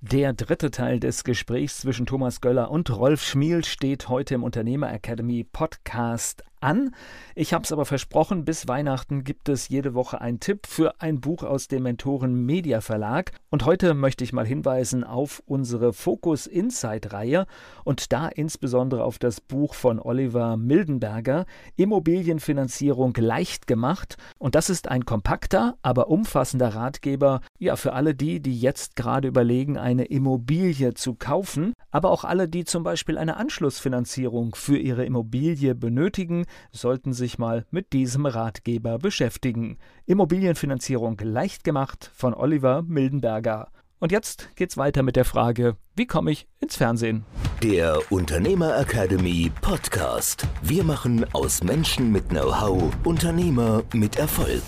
der dritte Teil des Gesprächs zwischen Thomas Göller und Rolf Schmiel steht heute im Unternehmer Academy Podcast an. Ich habe es aber versprochen, bis Weihnachten gibt es jede Woche einen Tipp für ein Buch aus dem Mentoren Media Verlag. Und heute möchte ich mal hinweisen auf unsere Focus Insight Reihe und da insbesondere auf das Buch von Oliver Mildenberger, Immobilienfinanzierung leicht gemacht. Und das ist ein kompakter, aber umfassender Ratgeber, ja, für alle die, die jetzt gerade überlegen, eine Immobilie zu kaufen, aber auch alle, die zum Beispiel eine Anschlussfinanzierung für ihre Immobilie benötigen, sollten sich mal mit diesem Ratgeber beschäftigen. Immobilienfinanzierung leicht gemacht von Oliver Mildenberger. Und jetzt geht's weiter mit der Frage, wie komme ich ins Fernsehen? Der Unternehmer Academy Podcast. Wir machen aus Menschen mit Know-how Unternehmer mit Erfolg.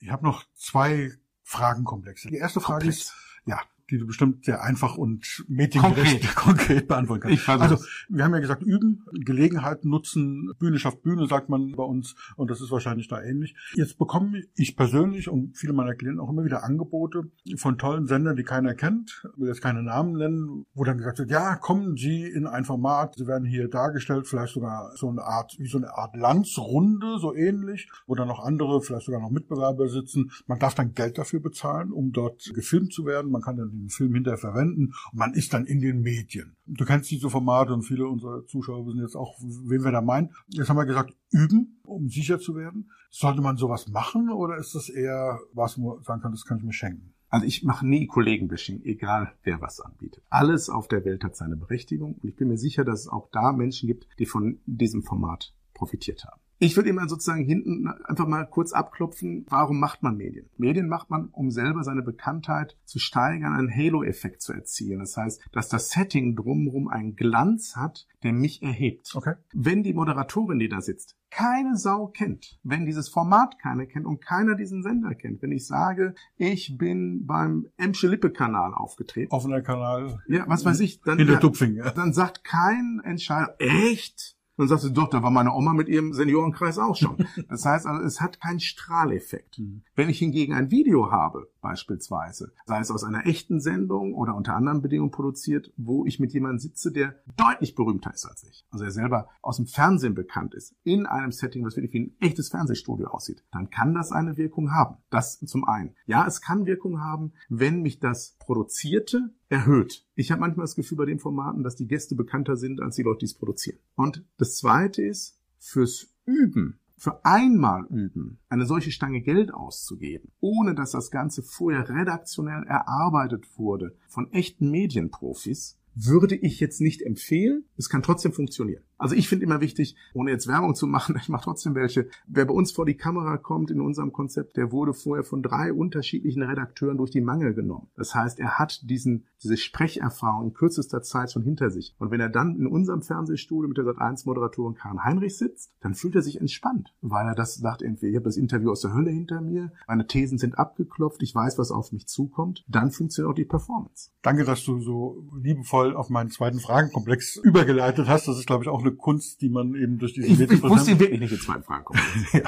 Ich habe noch zwei Fragenkomplexe. Die erste Frage Komplex. ist, ja, die du bestimmt sehr einfach und mediengerecht konkret, konkret beantworten kannst. Ich also, wir haben ja gesagt, üben, Gelegenheit nutzen, Bühne schafft Bühne, sagt man bei uns, und das ist wahrscheinlich da ähnlich. Jetzt bekomme ich persönlich und viele meiner Klienten auch immer wieder Angebote von tollen Sendern, die keiner kennt, will jetzt keine Namen nennen, wo dann gesagt wird, ja, kommen Sie in ein Format, Sie werden hier dargestellt, vielleicht sogar so eine Art, wie so eine Art Landsrunde, so ähnlich, wo dann noch andere, vielleicht sogar noch Mitbewerber sitzen. Man darf dann Geld dafür bezahlen, um dort gefilmt zu werden. Man kann dann den Film hinterher verwenden und man ist dann in den Medien. Du kennst diese Formate und viele unserer Zuschauer wissen jetzt auch, wen wir da meinen. Jetzt haben wir gesagt, üben, um sicher zu werden. Sollte man sowas machen oder ist das eher, was man sagen kann, das kann ich mir schenken? Also ich mache nie Kollegenbashing, egal wer was anbietet. Alles auf der Welt hat seine Berechtigung und ich bin mir sicher, dass es auch da Menschen gibt, die von diesem Format profitiert haben. Ich würde immer sozusagen hinten einfach mal kurz abklopfen, warum macht man Medien? Medien macht man, um selber seine Bekanntheit zu steigern, einen Halo-Effekt zu erzielen. Das heißt, dass das Setting drumherum einen Glanz hat, der mich erhebt. Okay. Wenn die Moderatorin, die da sitzt, keine Sau kennt, wenn dieses Format keiner kennt und keiner diesen Sender kennt, wenn ich sage, ich bin beim Emsche Lippe Kanal aufgetreten. Offener Kanal. Ja, was weiß ich. Dann, in der Tupfing, ja. Dann sagt kein Entscheider, echt? Dann sagst du, doch, da war meine Oma mit ihrem Seniorenkreis auch schon. Das heißt also, es hat keinen Strahleffekt. Mhm. Wenn ich hingegen ein Video habe, beispielsweise, sei es aus einer echten Sendung oder unter anderen Bedingungen produziert, wo ich mit jemandem sitze, der deutlich berühmter ist als ich, also er selber aus dem Fernsehen bekannt ist, in einem Setting, was wirklich wie ein echtes Fernsehstudio aussieht, dann kann das eine Wirkung haben. Das zum einen. Ja, es kann Wirkung haben, wenn mich das Produzierte erhöht. Ich habe manchmal das Gefühl bei den Formaten, dass die Gäste bekannter sind als die Leute, die es produzieren. Und das Zweite ist, fürs Üben, für einmal üben, eine solche Stange Geld auszugeben, ohne dass das Ganze vorher redaktionell erarbeitet wurde von echten Medienprofis, würde ich jetzt nicht empfehlen. Es kann trotzdem funktionieren. Also ich finde immer wichtig, ohne jetzt Werbung zu machen, ich mache trotzdem welche. Wer bei uns vor die Kamera kommt in unserem Konzept, der wurde vorher von drei unterschiedlichen Redakteuren durch die Mangel genommen. Das heißt, er hat diesen, diese Sprecherfahrung in kürzester Zeit schon hinter sich. Und wenn er dann in unserem Fernsehstudio mit der Sat1-Moderatorin Karin Heinrich sitzt, dann fühlt er sich entspannt, weil er das sagt, entweder ich habe das Interview aus der Hölle hinter mir, meine Thesen sind abgeklopft, ich weiß, was auf mich zukommt, dann funktioniert auch die Performance. Danke, dass du so liebevoll auf meinen zweiten Fragenkomplex übergeleitet hast. Das ist, glaube ich, auch eine Kunst, die man eben durch diese Ich, ich wusste wirklich nicht in zwei Fragen kommen. ja.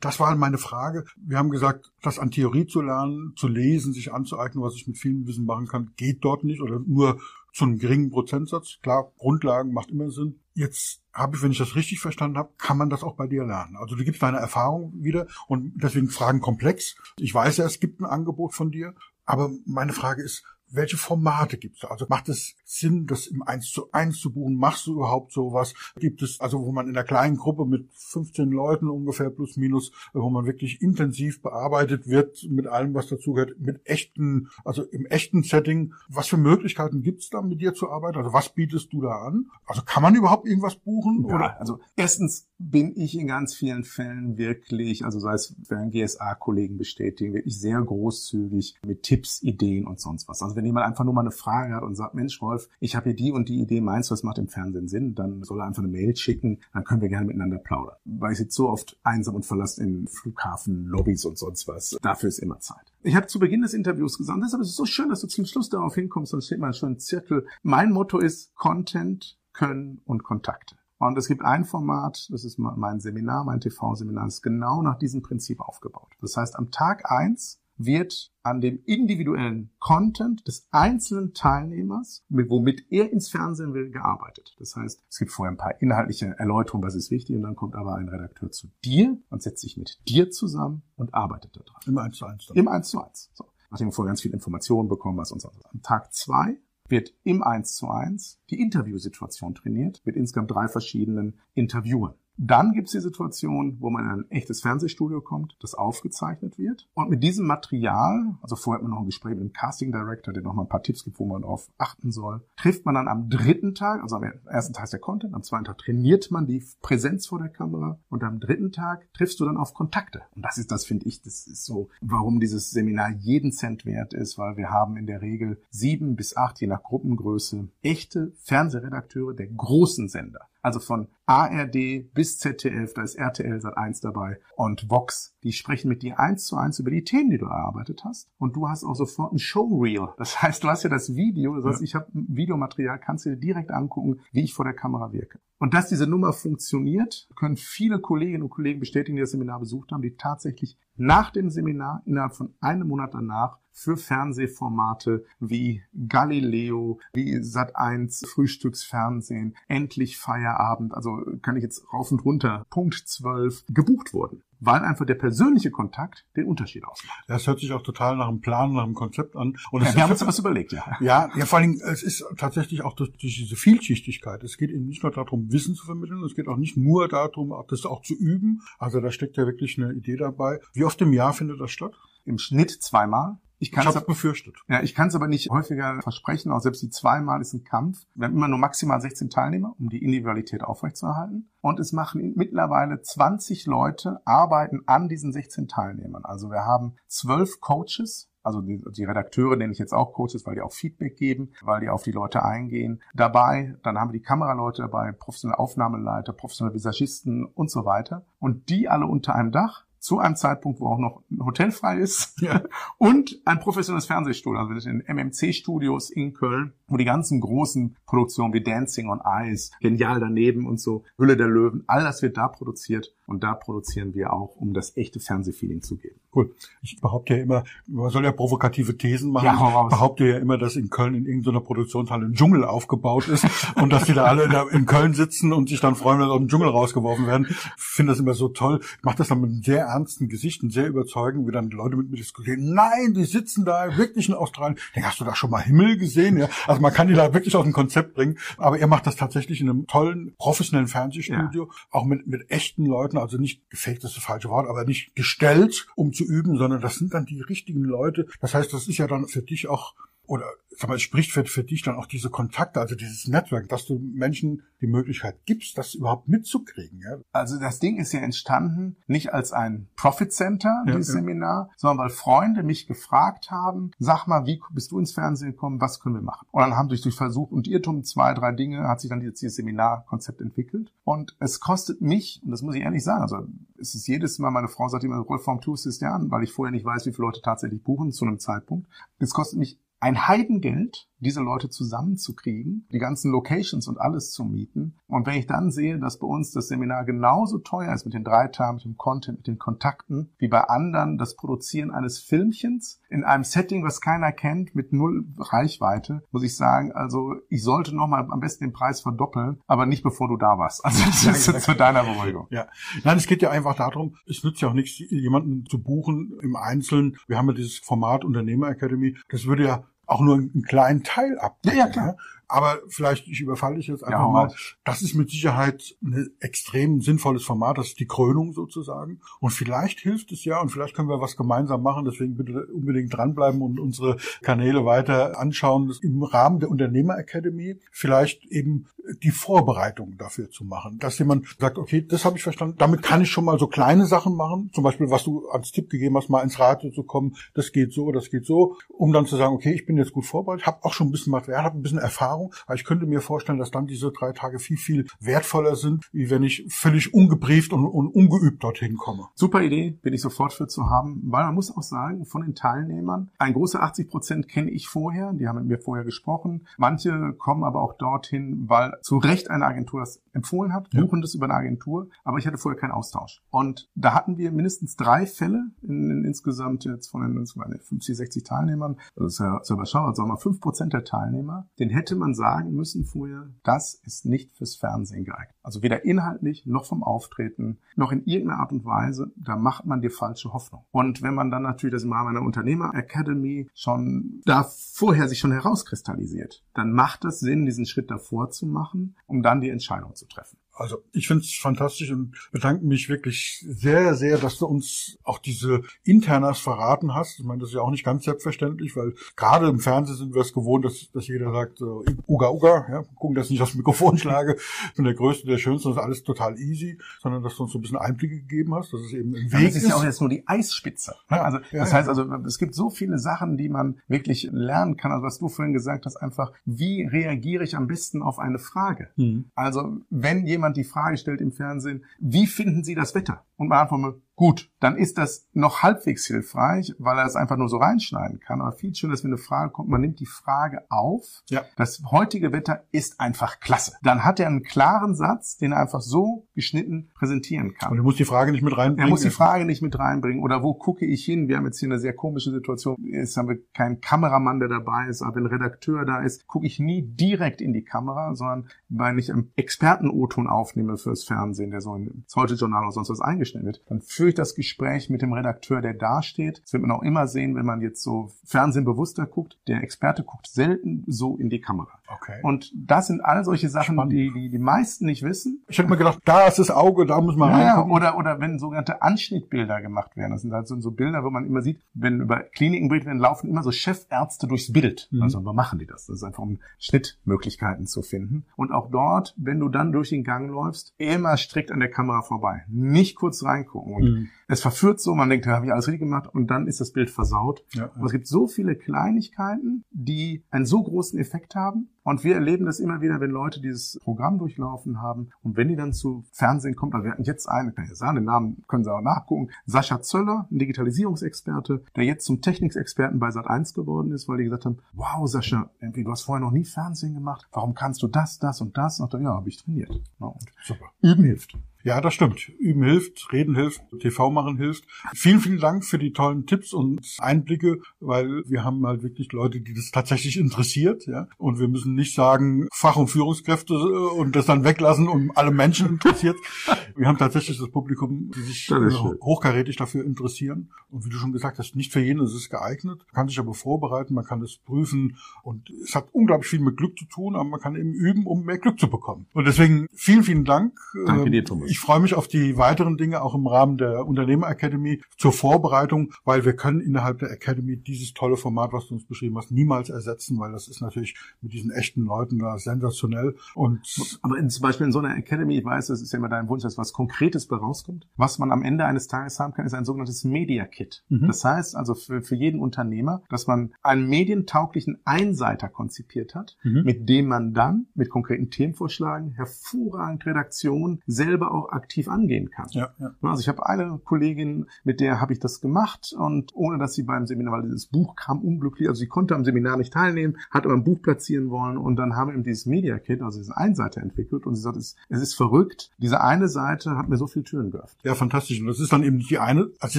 Das war meine Frage. Wir haben gesagt, das an Theorie zu lernen, zu lesen, sich anzueignen, was ich mit vielen Wissen machen kann, geht dort nicht oder nur zu einem geringen Prozentsatz. Klar, Grundlagen macht immer Sinn. Jetzt habe ich, wenn ich das richtig verstanden habe, kann man das auch bei dir lernen. Also du gibst deine Erfahrung wieder und deswegen Fragen komplex. Ich weiß ja, es gibt ein Angebot von dir, aber meine Frage ist, welche Formate gibt es? Also macht es Sinn, das im 1 zu 1 zu buchen? Machst du überhaupt sowas? Gibt es, also wo man in einer kleinen Gruppe mit 15 Leuten ungefähr plus minus, wo man wirklich intensiv bearbeitet wird mit allem, was dazugehört, mit echten, also im echten Setting. Was für Möglichkeiten gibt es da mit dir zu arbeiten? Also was bietest du da an? Also kann man überhaupt irgendwas buchen? Ja, oder? Also erstens bin ich in ganz vielen Fällen wirklich, also sei es werden GSA-Kollegen bestätigen, wirklich sehr großzügig mit Tipps, Ideen und sonst was. Also wenn jemand einfach nur mal eine Frage hat und sagt, Mensch, Rolf, ich habe hier die und die Idee, meinst du, das macht im Fernsehen Sinn? Dann soll er einfach eine Mail schicken, dann können wir gerne miteinander plaudern. Weil ich sitze so oft einsam und verlassen in Flughafen, Lobbys und sonst was. Dafür ist immer Zeit. Ich habe zu Beginn des Interviews gesagt, deshalb ist es so schön, dass du zum Schluss darauf hinkommst, sonst steht man schon im Zirkel. Mein Motto ist Content, Können und Kontakte. Und es gibt ein Format, das ist mein Seminar, mein TV-Seminar, ist genau nach diesem Prinzip aufgebaut. Das heißt, am Tag eins wird an dem individuellen Content des einzelnen Teilnehmers, womit er ins Fernsehen will, gearbeitet. Das heißt, es gibt vorher ein paar inhaltliche Erläuterungen, was ist wichtig, und dann kommt aber ein Redakteur zu dir und setzt sich mit dir zusammen und arbeitet daran. Im 1 zu 1. Dann. Im 1 zu 1. So. Nachdem wir vorher ganz viel Informationen bekommen, was und so. Am Tag zwei wird im 1 zu 1 die Interviewsituation trainiert mit insgesamt drei verschiedenen Interviewern. Dann gibt es die Situation, wo man in ein echtes Fernsehstudio kommt, das aufgezeichnet wird. Und mit diesem Material, also vorher hat man noch ein Gespräch mit dem Casting Director, der nochmal ein paar Tipps gibt, wo man darauf achten soll, trifft man dann am dritten Tag, also am ersten Tag ist der Content, am zweiten Tag trainiert man die Präsenz vor der Kamera und am dritten Tag triffst du dann auf Kontakte. Und das ist, das finde ich, das ist so, warum dieses Seminar jeden Cent wert ist, weil wir haben in der Regel sieben bis acht, je nach Gruppengröße, echte Fernsehredakteure der großen Sender also von ARD bis ZDF, da ist RTL seit 1 dabei und Vox, die sprechen mit dir eins zu eins über die Themen, die du erarbeitet hast und du hast auch sofort ein Showreel. Das heißt, du hast ja das Video, das heißt, ich habe Videomaterial, kannst du dir direkt angucken, wie ich vor der Kamera wirke. Und dass diese Nummer funktioniert, können viele Kolleginnen und Kollegen bestätigen, die das Seminar besucht haben, die tatsächlich nach dem Seminar, innerhalb von einem Monat danach, für Fernsehformate wie Galileo, wie Sat1, Frühstücksfernsehen, endlich Feierabend, also kann ich jetzt rauf und runter, Punkt 12, gebucht wurden weil einfach der persönliche Kontakt den Unterschied ausmacht. Das hört sich auch total nach einem Plan, nach einem Konzept an. Und ja, wir haben uns was überlegt, ja. Ja, ja, vor allem, es ist tatsächlich auch durch diese Vielschichtigkeit. Es geht eben nicht nur darum, Wissen zu vermitteln, es geht auch nicht nur darum, das auch zu üben. Also da steckt ja wirklich eine Idee dabei. Wie oft im Jahr findet das statt? Im Schnitt zweimal. Ich, ich habe befürchtet. Ja, ich kann es aber nicht häufiger versprechen. Auch selbst die zweimal ist ein Kampf. Wir haben immer nur maximal 16 Teilnehmer, um die Individualität aufrechtzuerhalten. Und es machen mittlerweile 20 Leute arbeiten an diesen 16 Teilnehmern. Also wir haben zwölf Coaches, also die, die, Redakteure nenne ich jetzt auch Coaches, weil die auch Feedback geben, weil die auf die Leute eingehen. Dabei, dann haben wir die Kameraleute dabei, professionelle Aufnahmeleiter, professionelle Visagisten und so weiter. Und die alle unter einem Dach zu einem Zeitpunkt, wo auch noch ein Hotel frei ist ja. und ein professionelles Fernsehstudio, also wir sind in MMC-Studios in Köln, wo die ganzen großen Produktionen wie Dancing on Ice, Genial daneben und so, Hülle der Löwen, all das wird da produziert und da produzieren wir auch, um das echte Fernsehfeeling zu geben. Cool. Ich behaupte ja immer, man soll ja provokative Thesen machen. Ja, ich behaupte ja immer, dass in Köln in irgendeiner Produktionshalle ein Dschungel aufgebaut ist und dass die da alle in Köln sitzen und sich dann freuen, wenn sie aus dem Dschungel rausgeworfen werden. Ich finde das immer so toll. Ich mache das dann mit einem sehr ernsten Gesicht und sehr überzeugend, wie dann die Leute mit mir diskutieren. Nein, die sitzen da wirklich in Australien. Denke, hast du da schon mal Himmel gesehen? Ja, also man kann die da wirklich aus dem Konzept bringen. Aber er macht das tatsächlich in einem tollen, professionellen Fernsehstudio, ja. auch mit, mit echten Leuten, also nicht gefaked ist das falsche Wort, aber nicht gestellt, um zu üben, sondern das sind dann die richtigen Leute. Das heißt, das ist ja dann für dich auch oder sag mal, es spricht für, für dich dann auch diese Kontakte, also dieses Netzwerk, dass du Menschen die Möglichkeit gibst, das überhaupt mitzukriegen. Ja? Also das Ding ist ja entstanden nicht als ein Profit Center, ja, dieses ja. Seminar, sondern weil Freunde mich gefragt haben, sag mal, wie bist du ins Fernsehen gekommen, was können wir machen? Und dann haben durch, durch Versuch und Irrtum zwei, drei Dinge hat sich dann dieses, dieses Seminarkonzept entwickelt. Und es kostet mich, und das muss ich ehrlich sagen, also es ist jedes Mal, meine Frau sagt immer, Rollform tust es ja an, weil ich vorher nicht weiß, wie viele Leute tatsächlich buchen zu einem Zeitpunkt. Es kostet mich ein Heidengeld, diese Leute zusammenzukriegen, die ganzen Locations und alles zu mieten. Und wenn ich dann sehe, dass bei uns das Seminar genauso teuer ist mit den drei Tagen, mit dem Content, mit den Kontakten, wie bei anderen das Produzieren eines Filmchens in einem Setting, was keiner kennt, mit null Reichweite, muss ich sagen, also ich sollte nochmal am besten den Preis verdoppeln, aber nicht bevor du da warst. Also das ist jetzt zu deiner Beruhigung. Ja. Nein, es geht ja einfach darum, es nützt ja auch nichts, jemanden zu buchen im Einzelnen. Wir haben ja dieses Format Unternehmer Academy. Das würde ja auch nur einen kleinen Teil ab. Ja, ja, klar. Aber vielleicht, ich überfalle dich jetzt einfach ja, mal. Das ist mit Sicherheit ein extrem sinnvolles Format. Das ist die Krönung sozusagen. Und vielleicht hilft es ja und vielleicht können wir was gemeinsam machen. Deswegen bitte unbedingt dranbleiben und unsere Kanäle weiter anschauen. Im Rahmen der Unternehmer Academy vielleicht eben die Vorbereitung dafür zu machen. Dass jemand sagt, okay, das habe ich verstanden. Damit kann ich schon mal so kleine Sachen machen. Zum Beispiel, was du als Tipp gegeben hast, mal ins Radio zu kommen. Das geht so, das geht so. Um dann zu sagen, okay, ich bin jetzt gut vorbereitet, habe auch schon ein bisschen Material, habe ein bisschen Erfahrung. Aber ich könnte mir vorstellen, dass dann diese drei Tage viel, viel wertvoller sind, wie wenn ich völlig ungebrieft und, und ungeübt dorthin komme. Super Idee, bin ich sofort für zu haben. Weil man muss auch sagen, von den Teilnehmern, ein großer 80 Prozent kenne ich vorher. Die haben mit mir vorher gesprochen. Manche kommen aber auch dorthin, weil zu Recht eine Agentur das empfohlen hat, buchen ja. das über eine Agentur, aber ich hatte vorher keinen Austausch. Und da hatten wir mindestens drei Fälle in, in insgesamt jetzt von den 50, 60 Teilnehmern, das ist ja, ist ja überschaubar, sagen wir mal 5 Prozent der Teilnehmer, den hätte man sagen müssen vorher, das ist nicht fürs Fernsehen geeignet. Also weder inhaltlich noch vom Auftreten, noch in irgendeiner Art und Weise, da macht man dir falsche Hoffnung. Und wenn man dann natürlich das im Rahmen einer Unternehmer Academy schon da vorher sich schon herauskristallisiert, dann macht es Sinn, diesen Schritt davor zu machen, um dann die Entscheidung zu treffen. Also ich finde es fantastisch und bedanke mich wirklich sehr, sehr, dass du uns auch diese Internas verraten hast. Ich meine, das ist ja auch nicht ganz selbstverständlich, weil gerade im Fernsehen sind wir es gewohnt, dass, dass jeder sagt, so, Uga Uga, ja, gucken, dass ich nicht aufs Mikrofon schlage, ich bin der Größte, der Schönste, das ist alles total easy, sondern dass du uns so ein bisschen Einblicke gegeben hast, dass es eben ein Weg ist. Das ist ja auch jetzt nur die Eisspitze. Ja, also ja, das heißt also, es gibt so viele Sachen, die man wirklich lernen kann. Also was du vorhin gesagt hast, einfach, wie reagiere ich am besten auf eine Frage? Mhm. Also wenn jemand jemand die Frage stellt im Fernsehen, wie finden Sie das Wetter? Und man antwortet, Gut, dann ist das noch halbwegs hilfreich, weil er es einfach nur so reinschneiden kann. Aber viel schöner ist, wenn eine Frage kommt, man nimmt die Frage auf. Ja. Das heutige Wetter ist einfach klasse. Dann hat er einen klaren Satz, den er einfach so geschnitten präsentieren kann. Und er muss die Frage nicht mit reinbringen. Er muss die Frage nicht mit reinbringen. Oder wo gucke ich hin? Wir haben jetzt hier eine sehr komische Situation. Jetzt haben wir keinen Kameramann, der dabei ist, aber wenn ein Redakteur da ist, gucke ich nie direkt in die Kamera, sondern weil ich einen Experten-O-Ton aufnehme fürs Fernsehen, der so ins Heute-Journal oder sonst was eingestellt wird, dann führe ich das Gespräch mit dem Redakteur, der dasteht. Das wird man auch immer sehen, wenn man jetzt so Fernsehen guckt. Der Experte guckt selten so in die Kamera. Okay. Und das sind all solche Sachen, die, die die meisten nicht wissen. Ich hätte mir gedacht, da ist das Auge, da muss man ja, reingucken. Oder, oder wenn sogenannte Anschnittbilder gemacht werden. Das sind halt so Bilder, wo man immer sieht, wenn über Kliniken berichtet werden, laufen immer so Chefärzte durchs Bild. Mhm. Also, wo machen die das? Das ist einfach, um Schnittmöglichkeiten zu finden. Und auch dort, wenn du dann durch den Gang läufst, immer strikt an der Kamera vorbei. Nicht kurz reingucken. Und mhm. Es verführt so, man denkt, da habe ich alles richtig gemacht und dann ist das Bild versaut. Ja, ja. es gibt so viele Kleinigkeiten, die einen so großen Effekt haben. Und wir erleben das immer wieder, wenn Leute dieses Programm durchlaufen haben und wenn die dann zu Fernsehen kommen, also wir hatten jetzt einen, ich kann ja sagen, den Namen können Sie auch nachgucken, Sascha Zöller, ein Digitalisierungsexperte, der jetzt zum Technikexperten bei Sat1 geworden ist, weil die gesagt haben, wow Sascha, irgendwie, du hast vorher noch nie Fernsehen gemacht, warum kannst du das, das und das? Und dann, ja, habe ich trainiert. Ja, Super. Üben hilft. Ja, das stimmt. Üben hilft, reden hilft, TV machen hilft. Vielen, vielen Dank für die tollen Tipps und Einblicke, weil wir haben halt wirklich Leute, die das tatsächlich interessiert, ja. Und wir müssen nicht sagen, Fach- und Führungskräfte äh, und das dann weglassen und alle Menschen interessiert. wir haben tatsächlich das Publikum, die sich äh, hochkarätig dafür interessieren. Und wie du schon gesagt hast, nicht für jeden ist es geeignet. Man kann sich aber vorbereiten, man kann es prüfen und es hat unglaublich viel mit Glück zu tun, aber man kann eben üben, um mehr Glück zu bekommen. Und deswegen vielen, vielen Dank. Danke dir, Thomas. Ich freue mich auf die weiteren Dinge auch im Rahmen der Unternehmer Academy zur Vorbereitung, weil wir können innerhalb der Academy dieses tolle Format, was du uns beschrieben hast, niemals ersetzen, weil das ist natürlich mit diesen echten Leuten da sensationell. Und aber in, zum Beispiel in so einer Academy, ich weiß, das ist ja immer dein Wunsch, dass was Konkretes rauskommt. Was man am Ende eines Tages haben kann, ist ein sogenanntes Media Kit. Mhm. Das heißt also für, für jeden Unternehmer, dass man einen medientauglichen Einseiter konzipiert hat, mhm. mit dem man dann mit konkreten Themenvorschlagen hervorragend Redaktion selber auch aktiv angehen kann. Ja, ja. Also ich habe eine Kollegin, mit der habe ich das gemacht und ohne dass sie beim Seminar, weil dieses Buch kam unglücklich, also sie konnte am Seminar nicht teilnehmen, hat aber ein Buch platzieren wollen und dann haben wir eben dieses Media Kit, also diese Einseite entwickelt und sie sagt, es, es ist verrückt, diese eine Seite hat mir so viele Türen geöffnet. Ja, fantastisch. Und das ist dann eben die eine, also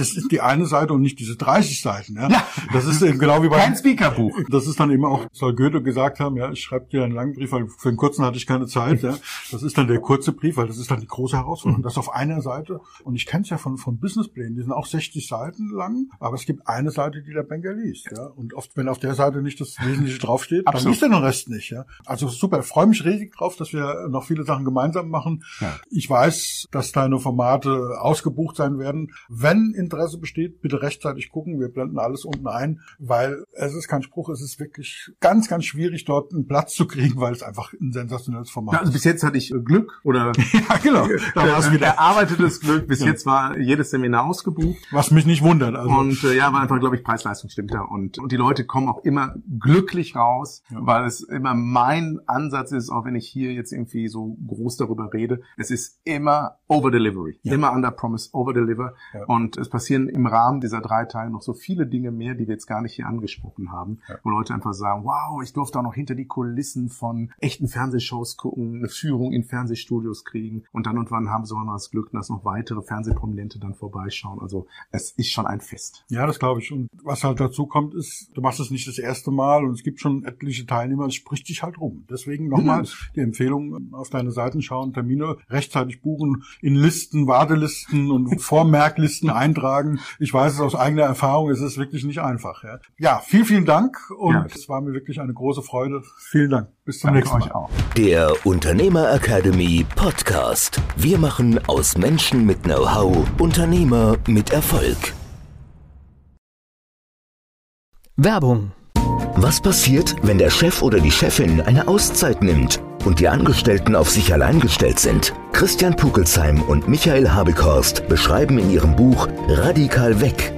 es ist die eine Seite und nicht diese 30 Seiten. Ja, ja. das ist eben genau wie bei kein Speakerbuch. Das ist dann eben auch, soll Goethe gesagt haben, ja, ich schreibe dir einen langen Brief, weil für einen kurzen hatte ich keine Zeit. Ja, das ist dann der kurze Brief, weil das ist dann die große Herausforderung. Herausforderung. Mhm. Das auf einer Seite. Und ich kenne es ja von, von Businessplänen, die sind auch 60 Seiten lang, aber es gibt eine Seite, die der Banker liest. Ja? Und oft, wenn auf der Seite nicht das Wesentliche draufsteht, dann liest er den Rest nicht. Ja? Also super, ich freue mich riesig drauf, dass wir noch viele Sachen gemeinsam machen. Ja. Ich weiß, dass deine Formate ausgebucht sein werden. Wenn Interesse besteht, bitte rechtzeitig gucken. Wir blenden alles unten ein, weil es ist kein Spruch, es ist wirklich ganz, ganz schwierig, dort einen Platz zu kriegen, weil es einfach ein sensationelles Format ja, also bis jetzt hatte ich Glück oder ja, genau. da war es wieder erarbeitetes Glück. Bis ja. jetzt war jedes Seminar ausgebucht. Was mich nicht wundert. Also. Und äh, ja, war einfach, glaube ich, Preis-Leistung stimmt da. Und, und die Leute kommen auch immer glücklich raus, ja. weil es immer mein Ansatz ist, auch wenn ich hier jetzt irgendwie so groß darüber rede, es ist immer Over-Delivery. Ja. Immer Under Promise, Over-Deliver. Und es passieren im Rahmen dieser drei Teile noch so viele Dinge mehr, die wir jetzt gar nicht hier angesprochen haben, wo Leute einfach sagen, wow, ich durfte auch noch hinter die Kulissen von echten Fernsehshows gucken, eine Führung in Fernsehstudios kriegen und dann und wann haben sie auch noch das Glück, dass noch weitere Fernsehprominente dann vorbeischauen. Also es ist schon ein Fest. Ja, das glaube ich. Und was halt dazu kommt, ist, du machst es nicht das erste Mal und es gibt schon etliche Teilnehmer, es spricht dich halt rum. Deswegen nochmal die Empfehlung, auf deine Seiten schauen, Termine rechtzeitig buchen, in Listen, Wartelisten und Vormerklisten eintragen. Ich weiß es aus eigener Erfahrung, es ist wirklich nicht einfach. Ja, ja vielen, vielen Dank und ja. es war mir wirklich eine große Freude. Vielen Dank. Bis zum Danke nächsten Mal. Auch. Der Unternehmer Academy Podcast. Wir machen aus Menschen mit Know-how Unternehmer mit Erfolg. Werbung. Was passiert, wenn der Chef oder die Chefin eine Auszeit nimmt? und die Angestellten auf sich allein gestellt sind. Christian Pukelsheim und Michael Habekorst beschreiben in ihrem Buch Radikal weg